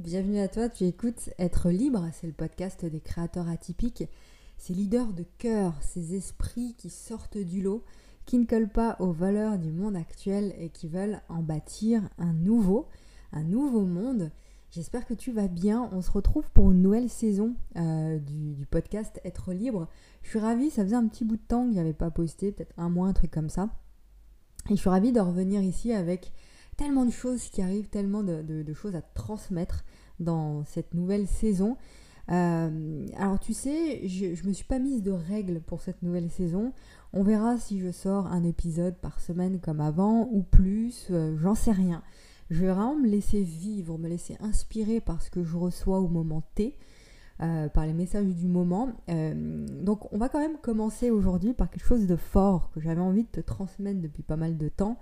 Bienvenue à toi, tu écoutes Être libre, c'est le podcast des créateurs atypiques, ces leaders de cœur, ces esprits qui sortent du lot, qui ne collent pas aux valeurs du monde actuel et qui veulent en bâtir un nouveau, un nouveau monde. J'espère que tu vas bien. On se retrouve pour une nouvelle saison euh, du, podcast Être libre. Je suis ravie, ça faisait un petit bout de temps que j'avais pas posté, peut-être un mois, un truc comme ça. Et je suis ravie de revenir ici avec tellement de choses qui arrivent, tellement de, choses à transmettre dans cette nouvelle saison. Euh, alors tu sais, je ne me suis pas mise de règles pour cette nouvelle saison. On verra si je sors un épisode par semaine comme avant ou plus, euh, j'en sais rien. Je vais vraiment me laisser vivre, me laisser inspirer par ce que je reçois au moment T, euh, par les messages du moment. donc on va quand même commencer aujourd'hui par quelque chose de fort que j'avais envie de te transmettre depuis pas mal de temps.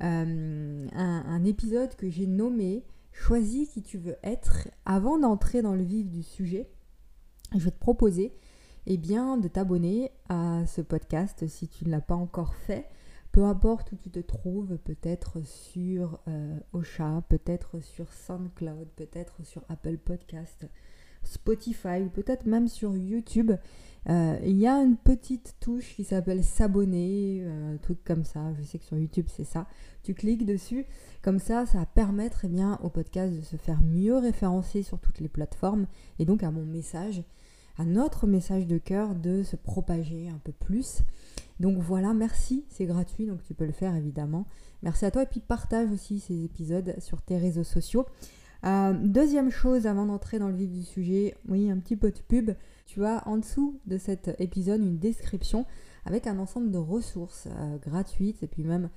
Un, épisode que j'ai nommé Choisis qui tu veux être. Avant d'entrer dans le vif du sujet, je vais te proposer eh bien, de t'abonner à ce podcast si tu ne l'as pas encore fait. Peu importe où tu te trouves, peut-être sur euh, Ocha, peut-être sur SoundCloud, peut-être sur Apple Podcast, Spotify ou peut-être même sur YouTube. Euh, il y a une petite touche qui s'appelle s'abonner, euh, un truc comme ça. Je sais que sur YouTube c'est ça. Tu cliques dessus, comme ça, ça va permettre eh bien, au podcast de se faire mieux référencer sur toutes les plateformes et donc à mon message, à notre message de cœur de se propager un peu plus. Donc voilà, merci, c'est gratuit, donc tu peux le faire évidemment. Merci à toi et puis partage aussi ces épisodes sur tes réseaux sociaux. Euh, deuxième chose avant d'entrer dans le vif du sujet, oui, un petit peu de pub. Tu as en dessous de cet épisode une description avec un ensemble de ressources euh, gratuites et puis même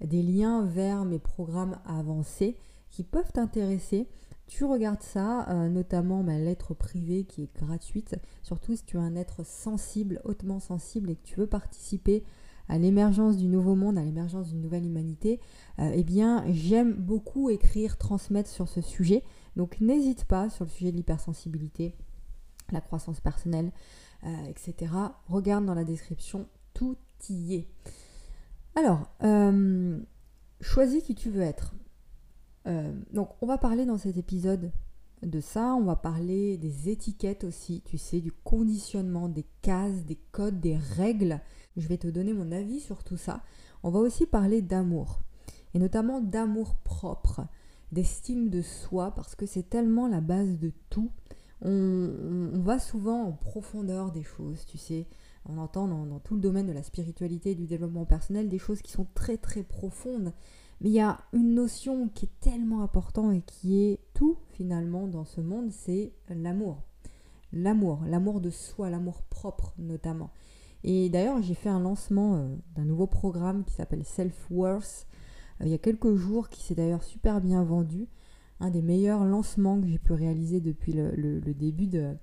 des liens vers mes programmes avancés qui peuvent t'intéresser. Tu regardes ça, euh, notamment ma lettre privée qui est gratuite, surtout si tu es un être sensible, hautement sensible et que tu veux participer à l'émergence du nouveau monde, à l'émergence d'une nouvelle humanité, euh, eh bien j'aime beaucoup écrire, transmettre sur ce sujet. Donc n'hésite pas sur le sujet de l'hypersensibilité, la croissance personnelle, euh, etc. Regarde dans la description, tout y est. Alors, euh, choisis qui tu veux être. donc on va parler dans cet épisode de ça, on va parler des étiquettes aussi, tu sais, du conditionnement, des cases, des codes, des règles je vais te donner mon avis sur tout ça. On va aussi parler d'amour, et notamment d'amour propre, d'estime de soi, parce que c'est tellement la base de tout. On, va souvent en profondeur des choses, tu sais. On entend dans, tout le domaine de la spiritualité et du développement personnel des choses qui sont très très profondes. Mais il y a une notion qui est tellement importante et qui est tout finalement dans ce monde, c'est l'amour. L'amour, l'amour de soi, l'amour propre notamment. Et d'ailleurs, j'ai fait un lancement euh, d'un nouveau programme qui s'appelle Self-Worth euh, il y a quelques jours, qui s'est d'ailleurs super bien vendu. Un des meilleurs lancements que j'ai pu réaliser depuis le, début de,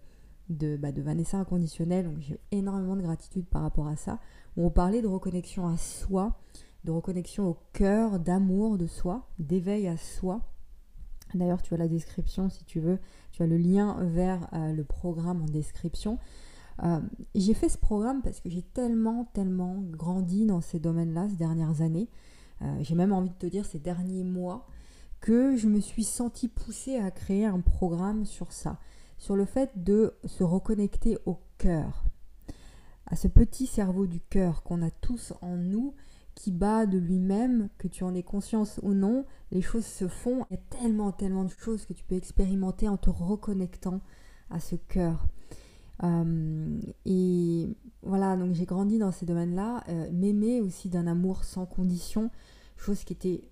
de, bah, Vanessa Inconditionnel. Donc j'ai énormément de gratitude par rapport à ça. Où on parlait de reconnexion à soi, de reconnexion au cœur, d'amour de soi, d'éveil à soi. D'ailleurs, tu as la description si tu veux. Tu as le lien vers euh, le programme en description. Euh, j'ai fait ce programme parce que j'ai tellement, tellement grandi dans ces domaines-là ces dernières années. Euh, j'ai même envie de te dire ces derniers mois que je me suis sentie poussée à créer un programme sur ça, sur le fait de se reconnecter au cœur, à ce petit cerveau du cœur qu'on a tous en nous qui bat de lui-même, que tu en aies conscience ou non, les choses se font. Il y a tellement, tellement de choses que tu peux expérimenter en te reconnectant à ce cœur. Euh, et voilà, donc j'ai grandi dans ces domaines-là, euh, m'aimer aussi d'un amour sans condition, chose qui était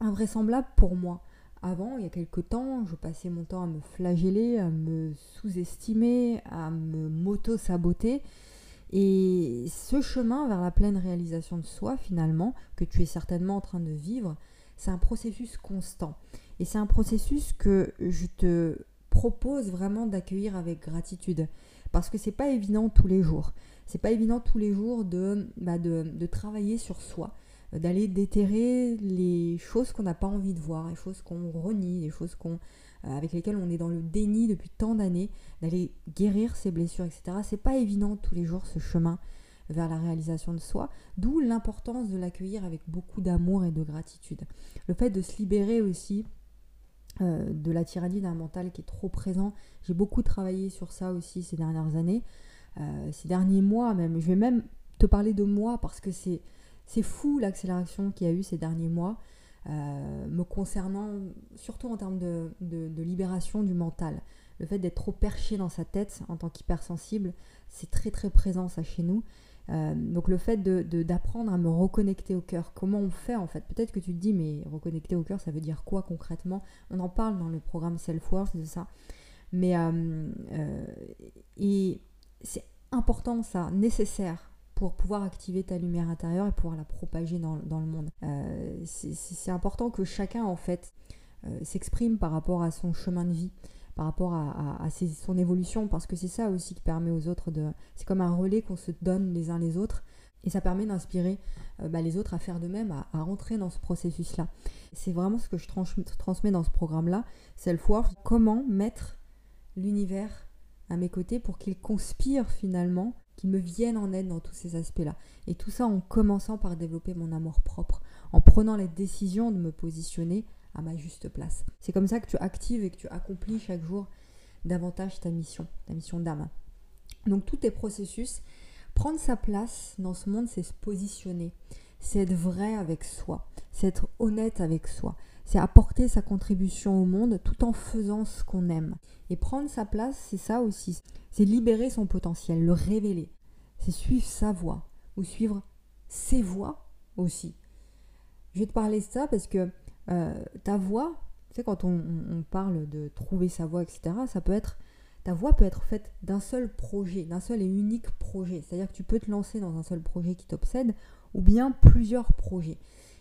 invraisemblable pour moi. Avant, il y a quelques temps, je passais mon temps à me flageller, à me sous-estimer, à me moto-saboter. Et ce chemin vers la pleine réalisation de soi, finalement, que tu es certainement en train de vivre, c'est un processus constant. Et c'est un processus que je te propose vraiment d'accueillir avec gratitude parce que c'est pas évident tous les jours. C'est pas évident tous les jours de, bah, travailler sur soi, euh, d'aller déterrer les choses qu'on n'a pas envie de voir, les choses qu'on renie, les choses qu'on, euh, avec lesquelles on est dans le déni depuis tant d'années, d'aller guérir ses blessures, etc. C'est pas évident tous les jours ce chemin vers la réalisation de soi, d'où l'importance de l'accueillir avec beaucoup d'amour et de gratitude. Le fait de se libérer aussi de la tyrannie d'un mental qui est trop présent. J'ai beaucoup travaillé sur ça aussi ces dernières années, ces derniers mois même. Je vais même te parler de moi parce que c'est, c'est fou l'accélération qu'il y a eu ces derniers mois. me concernant, surtout en termes de, de, libération du mental. Le fait d'être trop perché dans sa tête en tant qu'hypersensible, c'est très très présent ça chez nous. Euh, donc le fait d'apprendre à me reconnecter au cœur, comment on fait en fait Peut-être que tu te dis, mais reconnecter au cœur, ça veut dire quoi concrètement? On en parle dans le programme Self-Worth de ça. Mais euh, euh, c'est important ça, nécessaire pour pouvoir activer ta lumière intérieure et pouvoir la propager dans, dans le monde. c'est important que chacun en fait s'exprime par rapport à son chemin de vie par rapport à, son évolution, parce que c'est ça aussi qui permet aux autres de... C'est comme un relais qu'on se donne les uns les autres, et ça permet d'inspirer euh, bah, les autres à faire de même, à, rentrer dans ce processus-là. C'est vraiment ce que je transmets dans ce programme-là, Self-Worth, comment mettre l'univers à mes côtés pour qu'il conspire finalement, qu'il me vienne en aide dans tous ces aspects-là. Et tout ça en commençant par développer mon amour propre, en prenant la décision de me positionner à ma juste place. C'est comme ça que tu actives et que tu accomplis chaque jour davantage ta mission, ta mission d'âme. Donc tous tes processus, prendre sa place dans ce monde, c'est se positionner, c'est être vrai avec soi, c'est être honnête avec soi, c'est apporter sa contribution au monde tout en faisant ce qu'on aime. Et prendre sa place, c'est ça aussi, c'est libérer son potentiel, le révéler, c'est suivre sa voie ou suivre ses voies aussi. Je vais te parler de ça parce que euh, ta voix, tu quand on, parle de trouver sa voix, etc., ça peut être, ta voix peut être faite d'un seul projet, d'un seul et unique projet. C'est-à-dire que tu peux te lancer dans un seul projet qui t'obsède, ou bien plusieurs projets.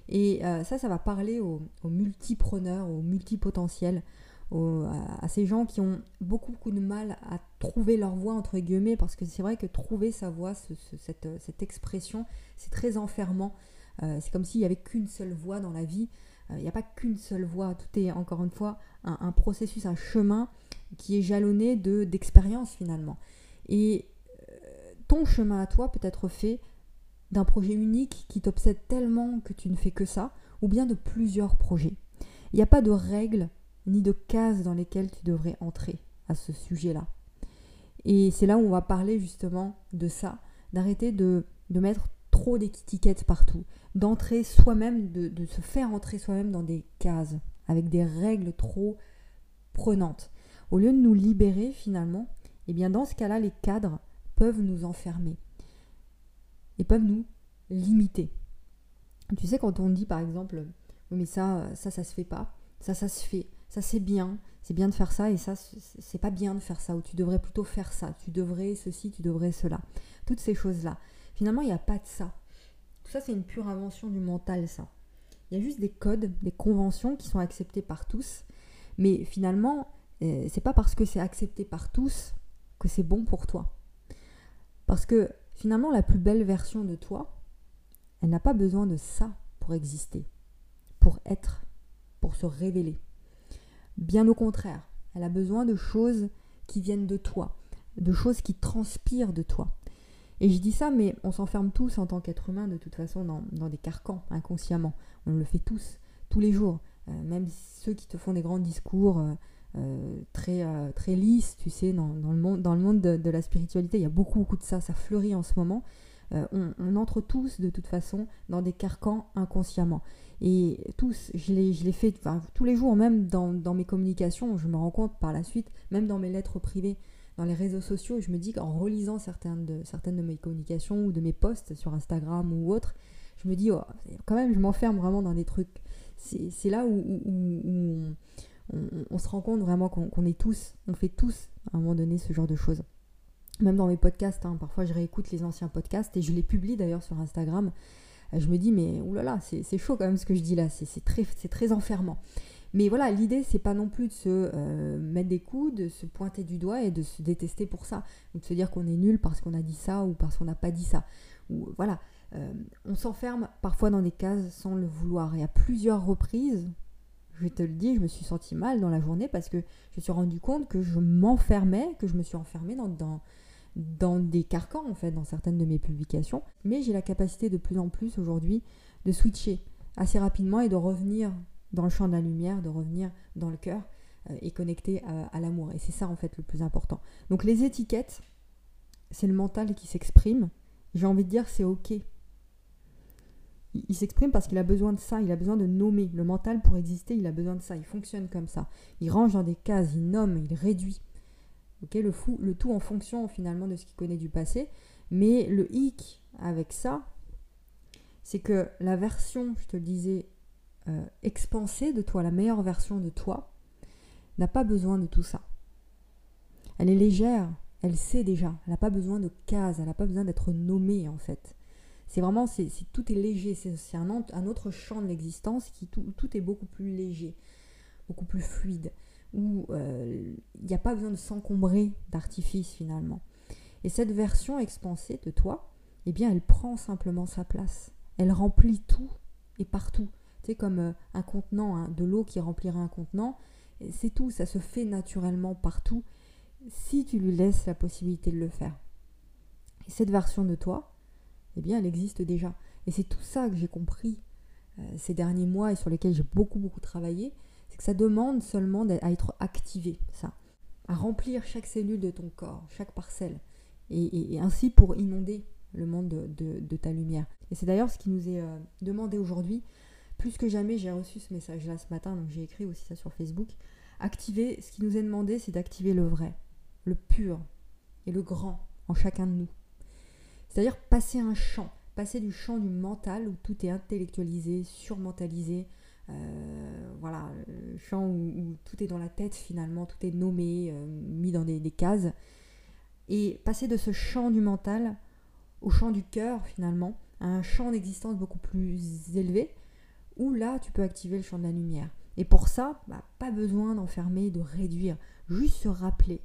Et euh, ça, ça va parler aux, multipreneurs, aux multipotentiels, à, ces gens qui ont beaucoup, beaucoup de mal à trouver leur voix, entre guillemets, parce que c'est vrai que trouver sa voix, cette, cette, expression, c'est très enfermant. Euh, c'est comme s'il n'y avait qu'une seule voix dans la vie. Il euh, n'y a pas qu'une seule voie, tout est encore une fois un, processus, un chemin qui est jalonné de d'expérience finalement. Et euh, ton chemin à toi peut être fait d'un projet unique qui t'obsède tellement que tu ne fais que ça, ou bien de plusieurs projets. Il n'y a pas de règles ni de cases dans lesquelles tu devrais entrer à ce sujet-là. Et c'est là où on va parler justement de ça, d'arrêter de, de mettre trop d'étiquettes partout, d'entrer soi-même, de, se faire entrer soi-même dans des cases, avec des règles trop prenantes. Au lieu de nous libérer finalement, eh bien dans ce cas-là, les cadres peuvent nous enfermer et peuvent nous limiter. Tu sais, quand on dit par exemple, mais ça, ça, ça se fait pas, ça, ça se fait, ça c'est bien, c'est bien de faire ça et ça, c'est pas bien de faire ça, ou tu devrais plutôt faire ça, tu devrais ceci, tu devrais cela. Toutes ces choses-là. Finalement, il n'y a pas de ça. Tout ça, c'est une pure invention du mental, ça. Il y a juste des codes, des conventions qui sont acceptées par tous. Mais finalement, euh, c'est pas parce que c'est accepté par tous que c'est bon pour toi. Parce que finalement, la plus belle version de toi, elle n'a pas besoin de ça pour exister, pour être, pour se révéler. Bien au contraire, elle a besoin de choses qui viennent de toi, de choses qui transpirent de toi. Et je dis ça, mais on s'enferme tous en tant qu'être humain de toute façon dans, des carcans inconsciemment. On le fait tous, tous les jours. Euh, même ceux qui te font des grands discours euh, euh, très, très lisses, tu sais, dans, le monde, dans le monde de, la spiritualité, il y a beaucoup, beaucoup de ça, ça fleurit en ce moment. On, entre tous de toute façon dans des carcans inconsciemment. Et tous, je l'ai fait tous les jours, même dans, dans mes communications, je me rends compte par la suite, même dans mes lettres privées dans les réseaux sociaux, je me dis qu'en relisant certaines de, certaines de mes communications ou de mes posts sur Instagram ou autre, je me dis, oh, quand même, je m'enferme vraiment dans des trucs. C'est là où, on, se rend compte vraiment qu'on est tous, on fait tous à un moment donné ce genre de choses. Même dans mes podcasts, hein, parfois je réécoute les anciens podcasts et je les publie d'ailleurs sur Instagram. Je me dis, mais oulala, c'est chaud quand même ce que je dis là, c'est très, très enfermant. Mais voilà, l'idée, c'est pas non plus de se euh, mettre des coups, de se pointer du doigt et de se détester pour ça. Ou de se dire qu'on est nul parce qu'on a dit ça ou parce qu'on n'a pas dit ça. Ou voilà, euh, on s'enferme parfois dans des cases sans le vouloir. Et à plusieurs reprises, je te le dis, je me suis sentie mal dans la journée parce que je me suis rendu compte que je m'enfermais, que je me suis enfermée dans des carcans en fait, dans certaines de mes publications. Mais j'ai la capacité de plus en plus aujourd'hui de switcher assez rapidement et de revenir dans le champ de la lumière, de revenir dans le cœur euh, et connecté à, l'amour. Et c'est ça en fait le plus important. Donc les étiquettes, c'est le mental qui s'exprime. J'ai envie de dire c'est ok. Il, s'exprime parce qu'il a besoin de ça, il a besoin de nommer. Le mental pour exister, il a besoin de ça, il fonctionne comme ça. Il range dans des cases, il nomme, il réduit. Le, fou, le tout en fonction finalement de ce qu'il connaît du passé. Mais le hic avec ça, c'est que la version, je te le disais, euh, expansée de toi, la meilleure version de toi, n'a pas besoin de tout ça. Elle est légère, elle sait déjà, elle n'a pas besoin de cases, elle n'a pas besoin d'être nommée en fait. C'est vraiment, c'est, tout est léger, c'est, un, un, autre champ de l'existence qui tout, tout, est beaucoup plus léger, beaucoup plus fluide, où euh, il n'y a pas besoin de s'encombrer d'artifices finalement. Et cette version expansée de toi, eh bien, elle prend simplement sa place. Elle remplit tout et partout. Comme euh, un contenant, hein, de l'eau qui remplirait un contenant. C'est tout, ça se fait naturellement partout si tu lui laisses la possibilité de le faire. Et cette version de toi, eh bien, elle existe déjà. Et c'est tout ça que j'ai compris euh, ces derniers mois et sur lesquels j'ai beaucoup, beaucoup travaillé. C'est que ça demande seulement à être activé, ça. À remplir chaque cellule de ton corps, chaque parcelle. Et, ainsi pour inonder le monde de, ta lumière. Et c'est d'ailleurs ce qui nous est euh, demandé aujourd'hui plus que jamais, j'ai reçu ce message-là ce matin, donc j'ai écrit aussi ça sur Facebook. Activer, ce qui nous est demandé, c'est d'activer le vrai, le pur et le grand en chacun de nous. C'est-à-dire passer un champ, passer du champ du mental où tout est intellectualisé, surmentalisé, euh, voilà, le champ où, tout est dans la tête finalement, tout est nommé, euh, mis dans des, des, cases, et passer de ce champ du mental au champ du cœur finalement, à un champ d'existence beaucoup plus élevé, où là, tu peux activer le champ de la lumière. Et pour ça, bah, pas besoin d'enfermer, de réduire, juste se rappeler,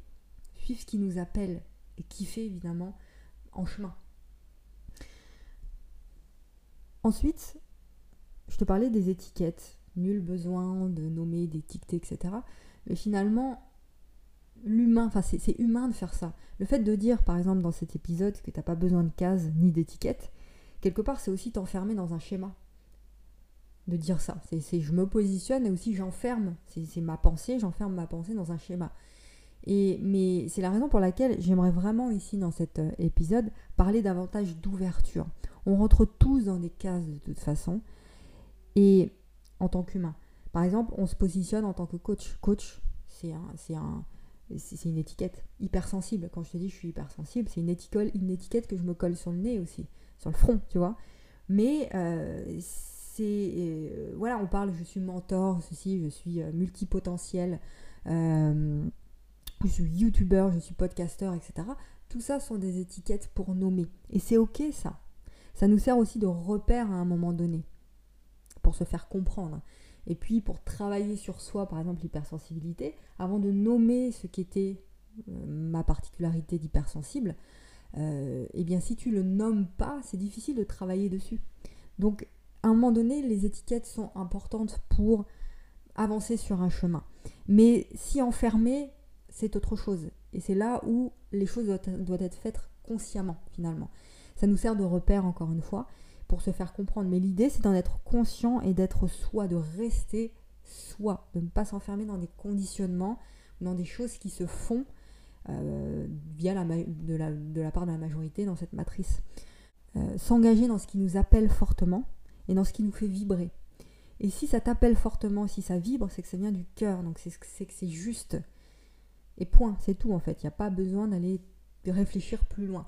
suivre ce qui nous appelle et kiffer évidemment en chemin. Ensuite, je te parlais des étiquettes. Nul besoin de nommer, d'étiqueter, etc. Mais finalement, l'humain, enfin c'est humain de faire ça. Le fait de dire par exemple dans cet épisode que tu n'as pas besoin de cases ni d'étiquettes, quelque part c'est aussi t'enfermer dans un schéma de dire ça. C'est je me positionne et aussi j'enferme, c'est ma pensée, j'enferme ma pensée dans un schéma. Et, mais c'est la raison pour laquelle j'aimerais vraiment ici dans cet euh, épisode parler davantage d'ouverture. On rentre tous dans des cases de toute façon et en tant qu'humain. Par exemple, on se positionne en tant que coach. Coach, c'est un, un, c'est une étiquette hypersensible. Quand je te dis je suis hypersensible, c'est une étiquette, une étiquette que je me colle sur le nez aussi, sur le front, tu vois. Mais euh, euh, voilà, on parle, je suis mentor, ceci, je suis euh, multipotentiel, euh, je suis youtubeur, je suis podcasteur, etc. Tout ça sont des étiquettes pour nommer. Et c'est ok ça. Ça nous sert aussi de repère à un moment donné, pour se faire comprendre. Et puis pour travailler sur soi, par exemple l'hypersensibilité, avant de nommer ce qui était ma particularité d'hypersensible, eh bien si tu le nommes pas, c'est difficile de travailler dessus. Donc à un moment donné, les étiquettes sont importantes pour avancer sur un chemin. Mais si enfermer, c'est autre chose. Et c'est là où les choses doivent, être faites consciemment, finalement. Ça nous sert de repère, encore une fois, pour se faire comprendre. Mais l'idée, c'est d'en être conscient et d'être soi, de rester soi, de ne pas s'enfermer dans des conditionnements, dans des choses qui se font euh, via la, de, la, de, la, part de la majorité dans cette matrice. Euh, s'engager dans ce qui nous appelle fortement, et dans ce qui nous fait vibrer. Et si ça t'appelle fortement, si ça vibre, c'est que ça vient du cœur, donc c'est que c'est juste. Et point, c'est tout en fait. Il n'y a pas besoin d'aller réfléchir plus loin.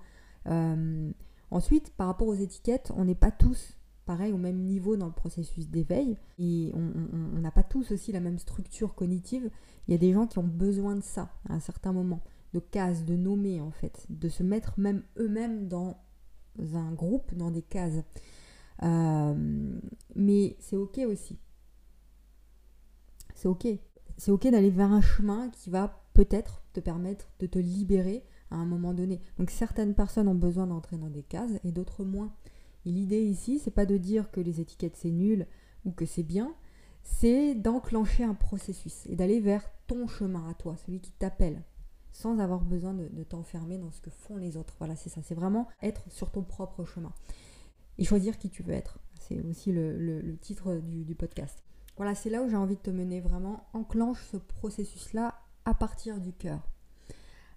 Euh, ensuite, par rapport aux étiquettes, on n'est pas tous pareil au même niveau dans le processus d'éveil et on n'a pas tous aussi la même structure cognitive. Il y a des gens qui ont besoin de ça à un certain moment, de cases, de nommer en fait, de se mettre même eux-mêmes dans un groupe, dans des cases. Euh, mais c'est ok aussi. C'est ok. C'est ok d'aller vers un chemin qui va peut-être te permettre de te libérer à un moment donné. Donc certaines personnes ont besoin d'entrer dans des cases et d'autres moins. L'idée ici, c'est pas de dire que les étiquettes c'est nul ou que c'est bien, c'est d'enclencher un processus et d'aller vers ton chemin à toi, celui qui t'appelle, sans avoir besoin de, de t'enfermer dans ce que font les autres. Voilà, c'est ça, c'est vraiment être sur ton propre chemin et choisir qui tu veux être. C'est aussi le, titre du, podcast. voilà, c'est là où j'ai envie de te mener vraiment. Enclenche ce processus-là à partir du cœur.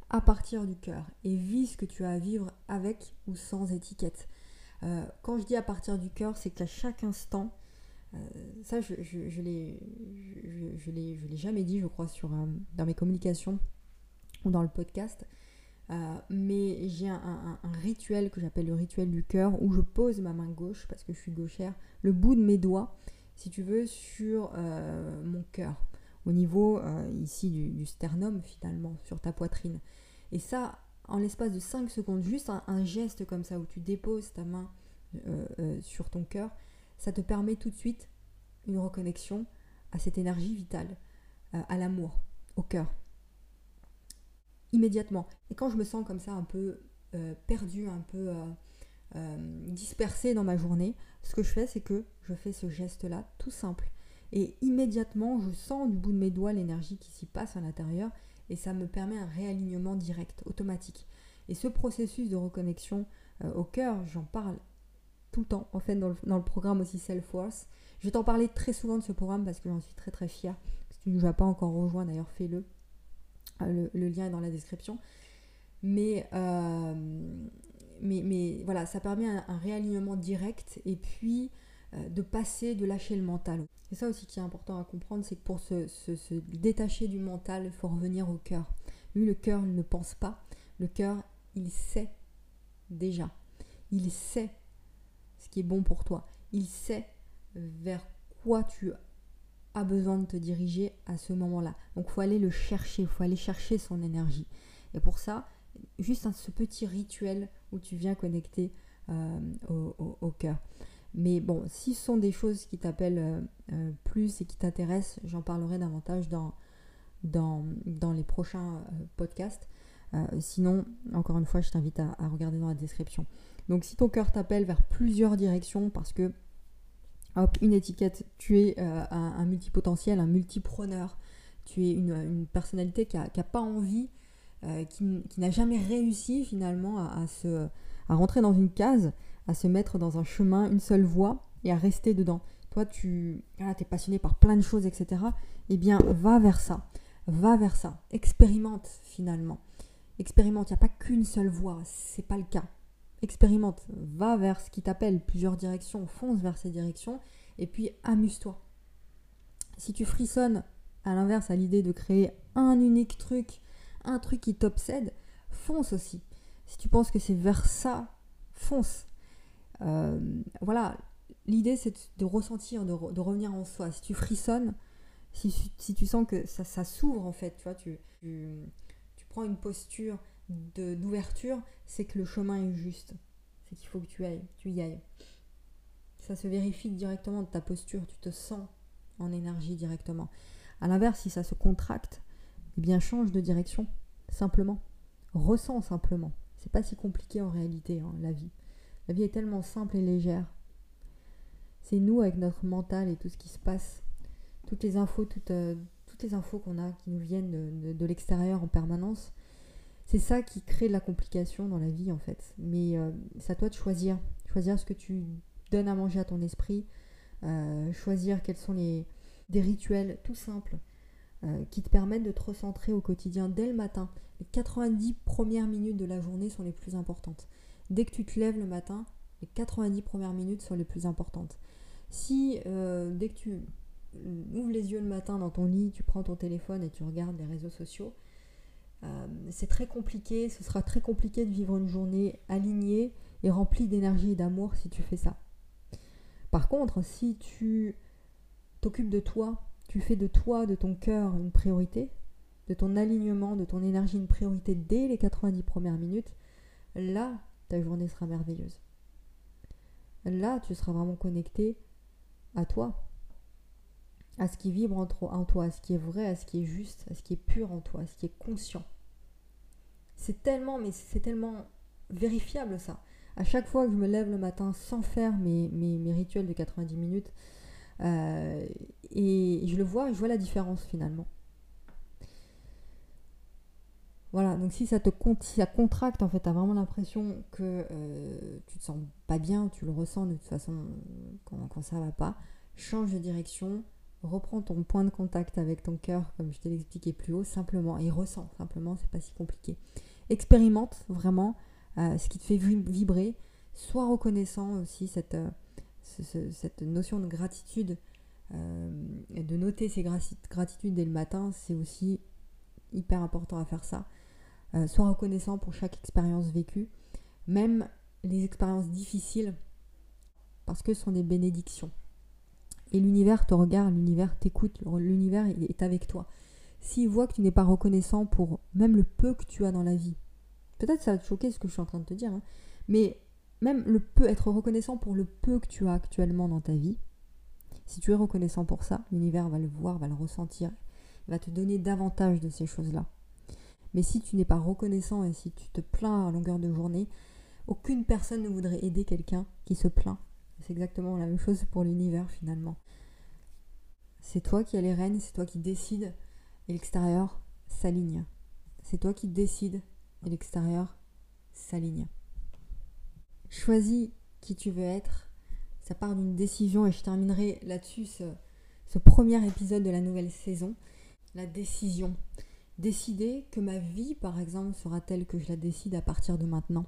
À partir du cœur. Et vis ce que tu as à vivre avec ou sans étiquette. Euh, quand je dis à partir du cœur, c'est qu'à chaque instant, euh, ça je, l'ai jamais dit, je crois, sur, euh, dans mes communications ou dans le podcast. Mais j'ai un, rituel que j'appelle le rituel du cœur où je pose ma main gauche, parce que je suis gauchère, le bout de mes doigts, si tu veux, sur mon cœur, au niveau ici du, sternum finalement, sur ta poitrine. Et ça, en l'espace de 5 secondes, juste un, geste comme ça où tu déposes ta main euh, euh, sur ton cœur, ça te permet tout de suite une reconnexion à cette énergie vitale, euh, à l'amour, au cœur. Immédiatement. Et quand je me sens comme ça un peu perdu, un peu dispersé dans ma journée, ce que je fais, c'est que je fais ce geste-là, tout simple. Et immédiatement, je sens du bout de mes doigts l'énergie qui s'y passe à l'intérieur et ça me permet un réalignement direct, automatique. Et ce processus de reconnexion euh, au cœur, j'en parle tout le temps, en fait, dans le, programme aussi Self-Force. Je vais t'en parler très souvent de ce programme parce que j'en suis très très fière. Si tu ne nous as pas encore rejoint, d'ailleurs, fais-le. Euh, le, lien est dans la description. Mais, euh, mais, voilà, ça permet un réalignement direct et puis euh, de passer, de lâcher le mental. C'est ça aussi qui est important à comprendre, c'est que pour se, détacher du mental, il faut revenir au cœur. Lui, le cœur ne pense pas. Le cœur, il sait déjà. Il sait ce qui est bon pour toi. Il sait vers quoi tu as besoin de te diriger à ce moment-là. Donc, faut aller le chercher, il faut aller chercher son énergie. Et pour ça, juste ce petit rituel où tu viens connecter euh, au cœur. Mais bon, si ce sont des choses qui t'appellent euh, euh, plus et qui t'intéressent, j'en parlerai davantage dans, dans, dans les prochains podcasts. sinon, encore une fois, je t'invite à, regarder dans la description. Donc si ton cœur t'appelle vers plusieurs directions parce que, une étiquette, tu es un, multipotentiel, un multipreneur, tu es une, personnalité qui n'a pas envie, qui, qui n'a jamais réussi finalement à, se, à rentrer dans une case, à se mettre dans un chemin, une seule voie et à rester dedans. Toi, tu es passionné par plein de choses, etc. Eh bien, va vers ça. Va vers ça. Expérimente finalement. Expérimente. Il n'y a pas qu'une seule voie. C'est pas le cas. Expérimente. Va vers ce qui t'appelle plusieurs directions. Fonce vers ces directions. Et puis, amuse-toi. Si tu frissonnes, à l'inverse, à l'idée de créer un unique truc, un truc qui t'obsède, fonce aussi. Si tu penses que c'est vers ça, fonce. Euh, voilà, l'idée c'est de ressentir, de, revenir en soi. Si tu frissonnes, si, tu sens que ça, s'ouvre en fait, tu vois, tu, tu, prends une posture d'ouverture, c'est que le chemin est juste. C'est qu'il faut que tu ailles, tu y ailles. Ça se vérifie directement de ta posture, tu te sens en énergie directement. À l'inverse, si ça se contracte, eh bien change de direction, simplement. Ressens simplement. C'est pas si compliqué en réalité, hein, la vie. La vie est tellement simple et légère. C'est nous avec notre mental et tout ce qui se passe, toutes les infos, toutes, euh, toutes les infos qu'on a qui nous viennent de, l'extérieur en permanence. C'est ça qui crée de la complication dans la vie en fait. Mais euh, c'est à toi de choisir, choisir ce que tu donnes à manger à ton esprit, euh, choisir quels sont les des rituels tout simples qui te permettent de te recentrer au quotidien dès le matin. Les 90 premières minutes de la journée sont les plus importantes. Dès que tu te lèves le matin, les 90 premières minutes sont les plus importantes. Si euh, dès que tu ouvres les yeux le matin dans ton lit, tu prends ton téléphone et tu regardes les réseaux sociaux, euh, c'est très compliqué, ce sera très compliqué de vivre une journée alignée et remplie d'énergie et d'amour si tu fais ça. Par contre, si tu t'occupes de toi, tu fais de toi, de ton cœur une priorité, de ton alignement, de ton énergie une priorité dès les 90 premières minutes, là, ta journée sera merveilleuse. Là, tu seras vraiment connecté à toi, à ce qui vibre en toi, à ce qui est vrai, à ce qui est juste, à ce qui est pur en toi, à ce qui est conscient. C'est tellement, mais c'est tellement vérifiable ça. À chaque fois que je me lève le matin sans faire mes, rituels de 90 minutes, euh, et je le vois, je vois la différence finalement. Voilà, donc si ça te ça contracte, en fait, tu as vraiment l'impression que euh, tu te sens pas bien, tu le ressens de toute façon quand, quand ça va pas, change de direction, reprends ton point de contact avec ton cœur, comme je te l'ai expliqué plus haut, simplement, et ressens, simplement, c'est pas si compliqué. Expérimente vraiment euh, ce qui te fait vibrer. Sois reconnaissant aussi cette, euh, notion de gratitude, euh, de noter ses gratitudes dès le matin, c'est aussi hyper important à faire ça. sois reconnaissant pour chaque expérience vécue, même les expériences difficiles, parce que ce sont des bénédictions. Et l'univers te regarde, l'univers t'écoute, l'univers est avec toi. S'il voit que tu n'es pas reconnaissant pour même le peu que tu as dans la vie, peut-être ça va te choquer ce que je suis en train de te dire, hein, mais même le peu, être reconnaissant pour le peu que tu as actuellement dans ta vie, si tu es reconnaissant pour ça, l'univers va le voir, va le ressentir, va te donner davantage de ces choses-là. Mais si tu n'es pas reconnaissant et si tu te plains à longueur de journée, aucune personne ne voudrait aider quelqu'un qui se plaint c'est exactement la même chose pour l'univers finalement. C'est toi qui as les rênes, c'est toi qui décides et l'extérieur s'aligne. C'est toi qui décides et l'extérieur s'aligne. Choisis qui tu veux être. Ça part d'une décision et je terminerai là-dessus ce, ce premier épisode de la nouvelle saison. La décision. Décider que ma vie, par exemple, sera telle que je la décide à partir de maintenant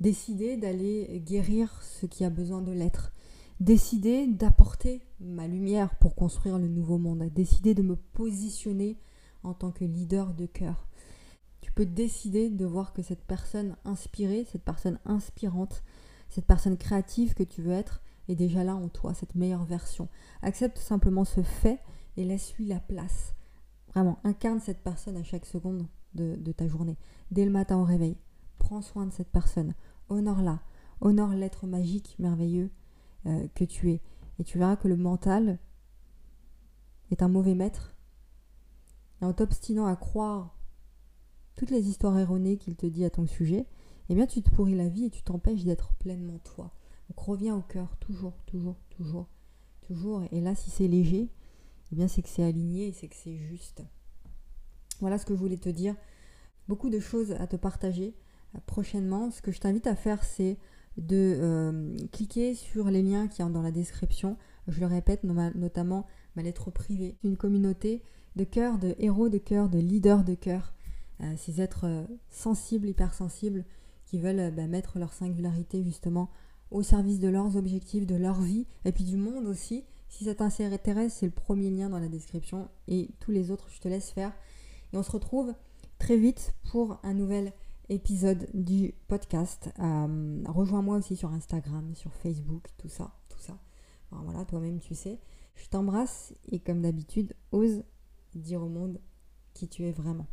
décider d'aller guérir ce qui a besoin de l'être, décider d'apporter ma lumière pour construire le nouveau monde, décider de me positionner en tant que leader de cœur. Tu peux décider de voir que cette personne inspirée, cette personne inspirante, cette personne créative que tu veux être est déjà là en toi, cette meilleure version. Accepte simplement ce fait et laisse-lui la place. Vraiment, incarne cette personne à chaque seconde de, de ta journée. Dès le matin au réveil, prends soin de cette personne, honore-la, honore l'être magique, merveilleux euh, que tu es. Et tu verras que le mental est un mauvais maître. En t'obstinant à croire toutes les histoires erronées qu'il te dit à ton sujet, eh bien tu te pourris la vie et tu t'empêches d'être pleinement toi. Donc reviens au cœur, toujours, toujours, toujours, toujours. Et là, si c'est léger, eh bien c'est que c'est aligné et c'est que c'est juste. Voilà ce que je voulais te dire. Beaucoup de choses à te partager prochainement. Ce que je t'invite à faire, c'est de euh, cliquer sur les liens qui sont dans la description. Je le répète, notamment ma lettre privée, une communauté de cœur, de héros de cœur, de leaders de cœur, euh, ces êtres euh, sensibles, hypersensibles, qui veulent bah, mettre leur singularité justement au service de leurs objectifs, de leur vie, et puis du monde aussi. Si ça t'intéresse, c'est le premier lien dans la description, et tous les autres, je te laisse faire. Et on se retrouve très vite pour un nouvel épisode du podcast. Euh, rejoins-moi aussi sur Instagram, sur Facebook, tout ça, tout ça. voilà, toi-même tu sais. Je t'embrasse et comme d'habitude, ose dire au monde qui tu es vraiment.